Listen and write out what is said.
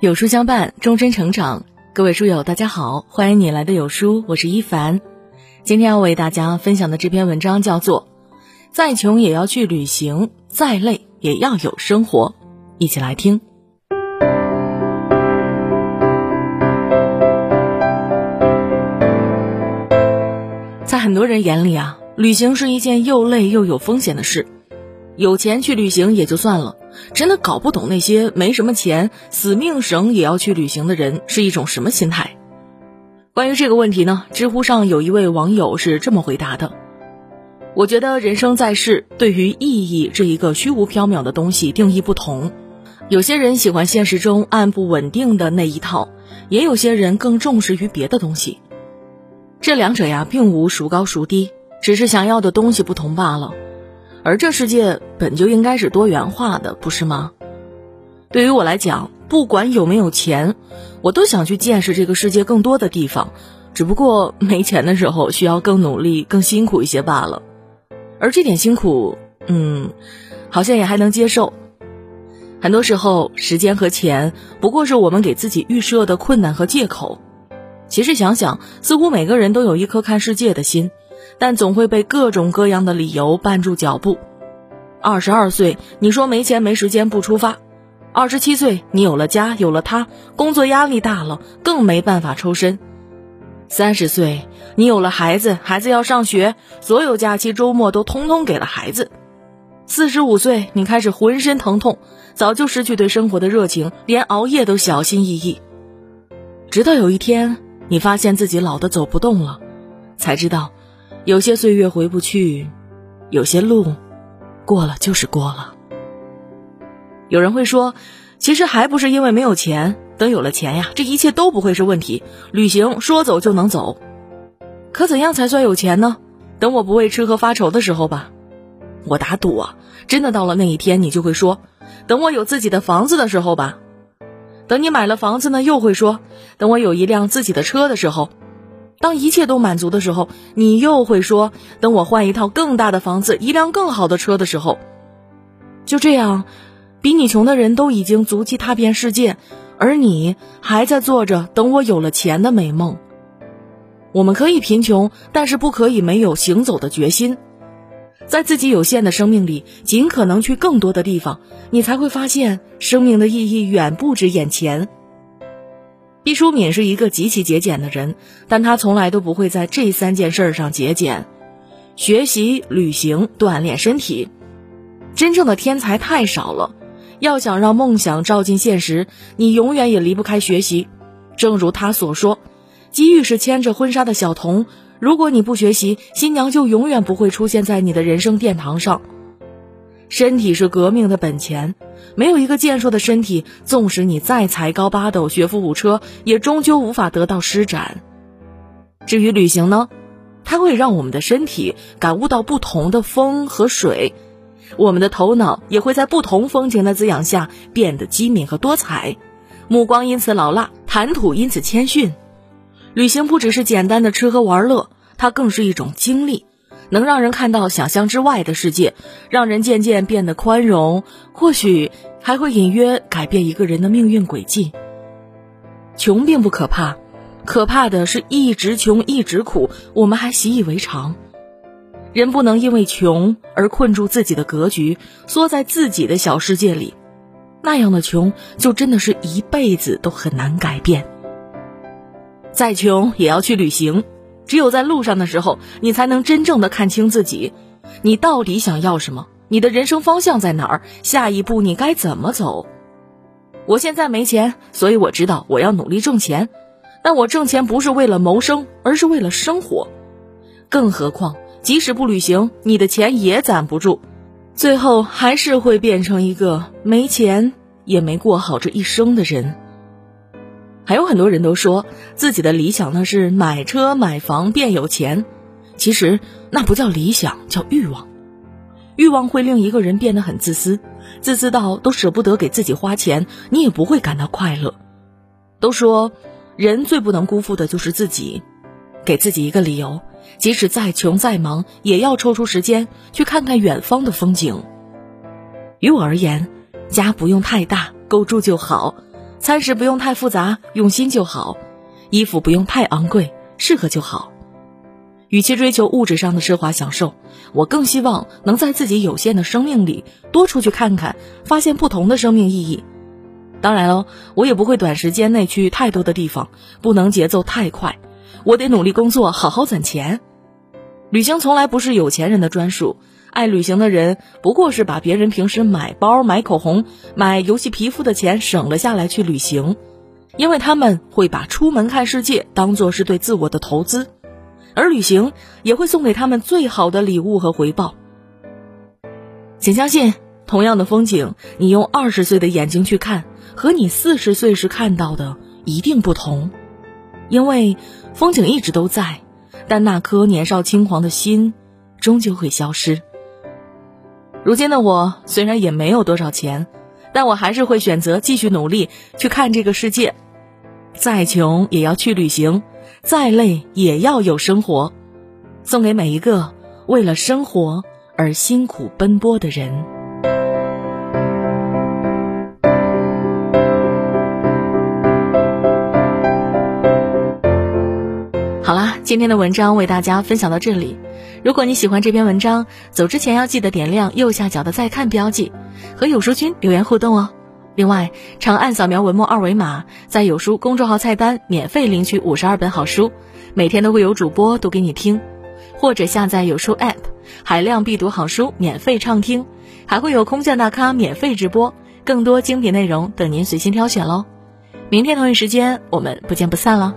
有书相伴，终身成长。各位书友，大家好，欢迎你来的有书，我是一凡。今天要为大家分享的这篇文章叫做《再穷也要去旅行，再累也要有生活》，一起来听。在很多人眼里啊，旅行是一件又累又有风险的事。有钱去旅行也就算了。真的搞不懂那些没什么钱、死命省也要去旅行的人是一种什么心态。关于这个问题呢，知乎上有一位网友是这么回答的：“我觉得人生在世，对于意义这一个虚无缥缈的东西定义不同。有些人喜欢现实中按部稳定的那一套，也有些人更重视于别的东西。这两者呀，并无孰高孰低，只是想要的东西不同罢了。”而这世界本就应该是多元化的，不是吗？对于我来讲，不管有没有钱，我都想去见识这个世界更多的地方。只不过没钱的时候，需要更努力、更辛苦一些罢了。而这点辛苦，嗯，好像也还能接受。很多时候，时间和钱不过是我们给自己预设的困难和借口。其实想想，似乎每个人都有一颗看世界的心。但总会被各种各样的理由绊住脚步。二十二岁，你说没钱没时间不出发；二十七岁，你有了家有了他，工作压力大了，更没办法抽身；三十岁，你有了孩子，孩子要上学，所有假期周末都通通给了孩子；四十五岁，你开始浑身疼痛，早就失去对生活的热情，连熬夜都小心翼翼。直到有一天，你发现自己老的走不动了，才知道。有些岁月回不去，有些路过了就是过了。有人会说，其实还不是因为没有钱，等有了钱呀，这一切都不会是问题，旅行说走就能走。可怎样才算有钱呢？等我不为吃喝发愁的时候吧。我打赌啊，真的到了那一天，你就会说，等我有自己的房子的时候吧。等你买了房子呢，又会说，等我有一辆自己的车的时候。当一切都满足的时候，你又会说：“等我换一套更大的房子，一辆更好的车的时候。”就这样，比你穷的人都已经足迹踏遍世界，而你还在做着等我有了钱的美梦。我们可以贫穷，但是不可以没有行走的决心。在自己有限的生命里，尽可能去更多的地方，你才会发现生命的意义远不止眼前。毕淑敏是一个极其节俭的人，但她从来都不会在这三件事上节俭：学习、旅行、锻炼身体。真正的天才太少了，要想让梦想照进现实，你永远也离不开学习。正如他所说：“机遇是牵着婚纱的小童，如果你不学习，新娘就永远不会出现在你的人生殿堂上。”身体是革命的本钱，没有一个健硕的身体，纵使你再才高八斗、学富五车，也终究无法得到施展。至于旅行呢，它会让我们的身体感悟到不同的风和水，我们的头脑也会在不同风情的滋养下变得机敏和多彩，目光因此老辣，谈吐因此谦逊。旅行不只是简单的吃喝玩乐，它更是一种经历。能让人看到想象之外的世界，让人渐渐变得宽容，或许还会隐约改变一个人的命运轨迹。穷并不可怕，可怕的是一直穷一直苦，我们还习以为常。人不能因为穷而困住自己的格局，缩在自己的小世界里，那样的穷就真的是一辈子都很难改变。再穷也要去旅行。只有在路上的时候，你才能真正的看清自己，你到底想要什么？你的人生方向在哪儿？下一步你该怎么走？我现在没钱，所以我知道我要努力挣钱，但我挣钱不是为了谋生，而是为了生活。更何况，即使不旅行，你的钱也攒不住，最后还是会变成一个没钱也没过好这一生的人。还有很多人都说自己的理想呢是买车买房变有钱，其实那不叫理想，叫欲望。欲望会令一个人变得很自私，自私到都舍不得给自己花钱，你也不会感到快乐。都说人最不能辜负的就是自己，给自己一个理由，即使再穷再忙，也要抽出时间去看看远方的风景。于我而言，家不用太大，够住就好。餐食不用太复杂，用心就好；衣服不用太昂贵，适合就好。与其追求物质上的奢华享受，我更希望能在自己有限的生命里多出去看看，发现不同的生命意义。当然了，我也不会短时间内去太多的地方，不能节奏太快，我得努力工作，好好攒钱。旅行从来不是有钱人的专属，爱旅行的人不过是把别人平时买包、买口红、买游戏皮肤的钱省了下来去旅行，因为他们会把出门看世界当做是对自我的投资。而旅行也会送给他们最好的礼物和回报。请相信，同样的风景，你用二十岁的眼睛去看，和你四十岁时看到的一定不同。因为风景一直都在，但那颗年少轻狂的心，终究会消失。如今的我虽然也没有多少钱，但我还是会选择继续努力去看这个世界。再穷也要去旅行。再累也要有生活，送给每一个为了生活而辛苦奔波的人。好啦，今天的文章为大家分享到这里。如果你喜欢这篇文章，走之前要记得点亮右下角的再看标记，和有书君留言互动哦。另外，长按扫描文末二维码，在有书公众号菜单免费领取五十二本好书，每天都会有主播读给你听，或者下载有书 App，海量必读好书免费畅听，还会有空降大咖免费直播，更多精品内容等您随心挑选喽。明天同一时间，我们不见不散了。